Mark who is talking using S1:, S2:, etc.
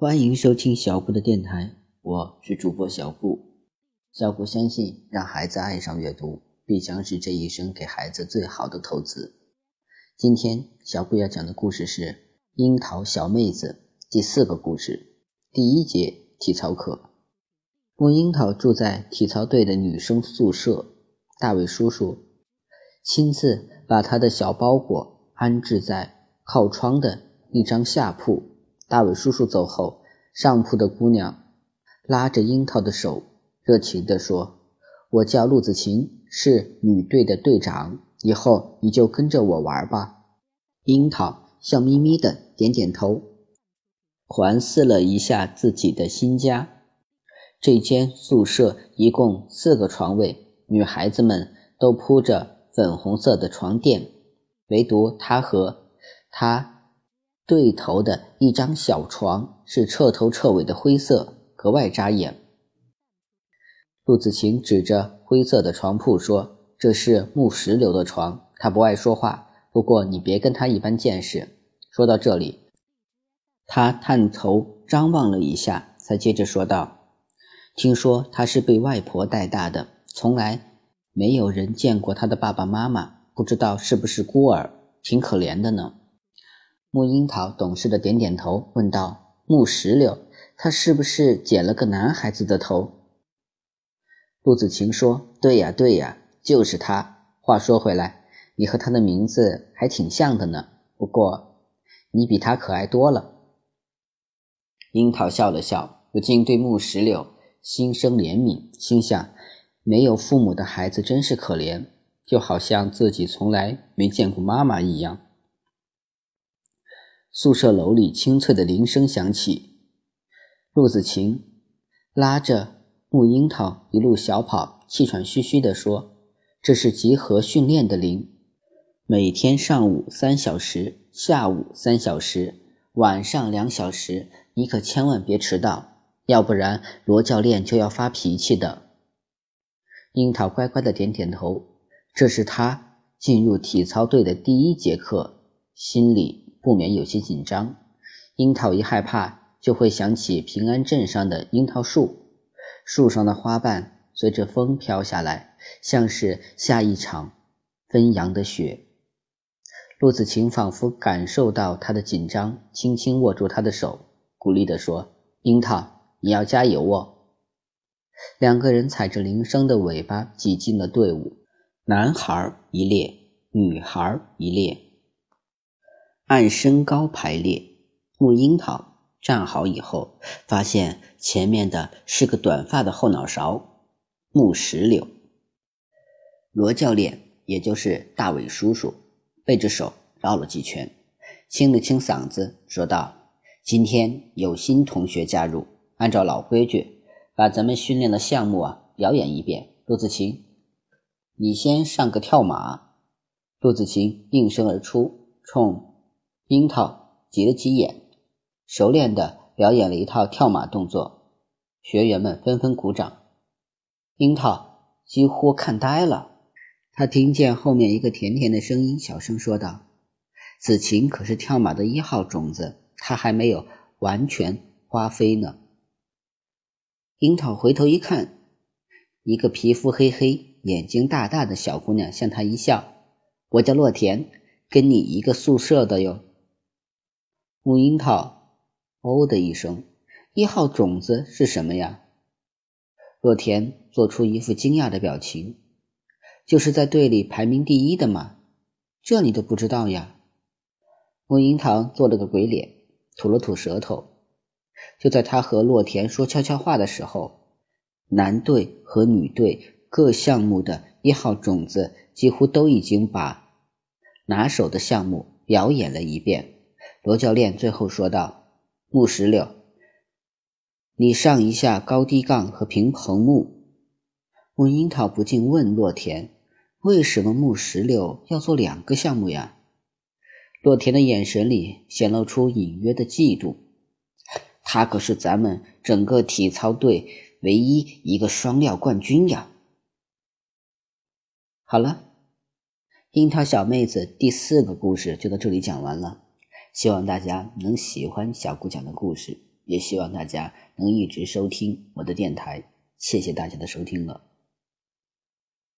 S1: 欢迎收听小布的电台，我是主播小布。小布相信，让孩子爱上阅读，必将是这一生给孩子最好的投资。今天小布要讲的故事是《樱桃小妹子》第四个故事，第一节体操课。木樱桃住在体操队的女生宿舍，大卫叔叔亲自把他的小包裹安置在靠窗的一张下铺。大伟叔叔走后，上铺的姑娘拉着樱桃的手，热情地说：“我叫陆子晴，是女队的队长，以后你就跟着我玩吧。”樱桃笑眯眯的点点头，环视了一下自己的新家。这间宿舍一共四个床位，女孩子们都铺着粉红色的床垫，唯独她和她。对头的一张小床是彻头彻尾的灰色，格外扎眼。陆子晴指着灰色的床铺说：“这是木石留的床，他不爱说话，不过你别跟他一般见识。”说到这里，他探头张望了一下，才接着说道：“听说他是被外婆带大的，从来没有人见过他的爸爸妈妈，不知道是不是孤儿，挺可怜的呢。”木樱桃懂事的点点头，问道：“木石榴，他是不是剪了个男孩子的头？”陆子晴说：“对呀，对呀，就是他。话说回来，你和他的名字还挺像的呢。不过，你比他可爱多了。”樱桃笑了笑，不禁对木石榴心生怜悯，心想：没有父母的孩子真是可怜，就好像自己从来没见过妈妈一样。宿舍楼里清脆的铃声响起，陆子晴拉着木樱桃一路小跑，气喘吁吁地说：“这是集合训练的铃，每天上午三小时，下午三小时，晚上两小时，你可千万别迟到，要不然罗教练就要发脾气的。”樱桃乖乖的点点头，这是他进入体操队的第一节课，心里。不免有些紧张，樱桃一害怕就会想起平安镇上的樱桃树，树上的花瓣随着风飘下来，像是下一场纷扬的雪。陆子晴仿佛感受到他的紧张，轻轻握住他的手，鼓励地说：“樱桃，你要加油哦！”两个人踩着铃声的尾巴挤进了队伍，男孩一列，女孩一列。按身高排列，木樱桃站好以后，发现前面的是个短发的后脑勺。木石榴，罗教练，也就是大伟叔叔，背着手绕了几圈，清了清嗓子，说道：“今天有新同学加入，按照老规矩，把咱们训练的项目啊表演一遍。陆子晴，你先上个跳马。”陆子晴应声而出，冲。樱桃挤了挤眼，熟练地表演了一套跳马动作，学员们纷纷鼓掌。樱桃几乎看呆了，他听见后面一个甜甜的声音小声说道：“子晴可是跳马的一号种子，她还没有完全花飞呢。”樱桃回头一看，一个皮肤黑黑、眼睛大大的小姑娘向他一笑：“我叫洛田，跟你一个宿舍的哟。”木樱桃，哦的一声，一号种子是什么呀？洛田做出一副惊讶的表情，就是在队里排名第一的嘛，这你都不知道呀？木樱桃做了个鬼脸，吐了吐舌头。就在他和洛田说悄悄话的时候，男队和女队各项目的一号种子几乎都已经把拿手的项目表演了一遍。罗教练最后说道：“木石榴，你上一下高低杠和平衡木。”木樱桃不禁问洛田：“为什么木石榴要做两个项目呀？”洛田的眼神里显露出隐约的嫉妒。他可是咱们整个体操队唯一一个双料冠军呀！好了，樱桃小妹子第四个故事就到这里讲完了。希望大家能喜欢小姑讲的故事。也希望大家能一直收听我的电台。谢谢大家的收听了。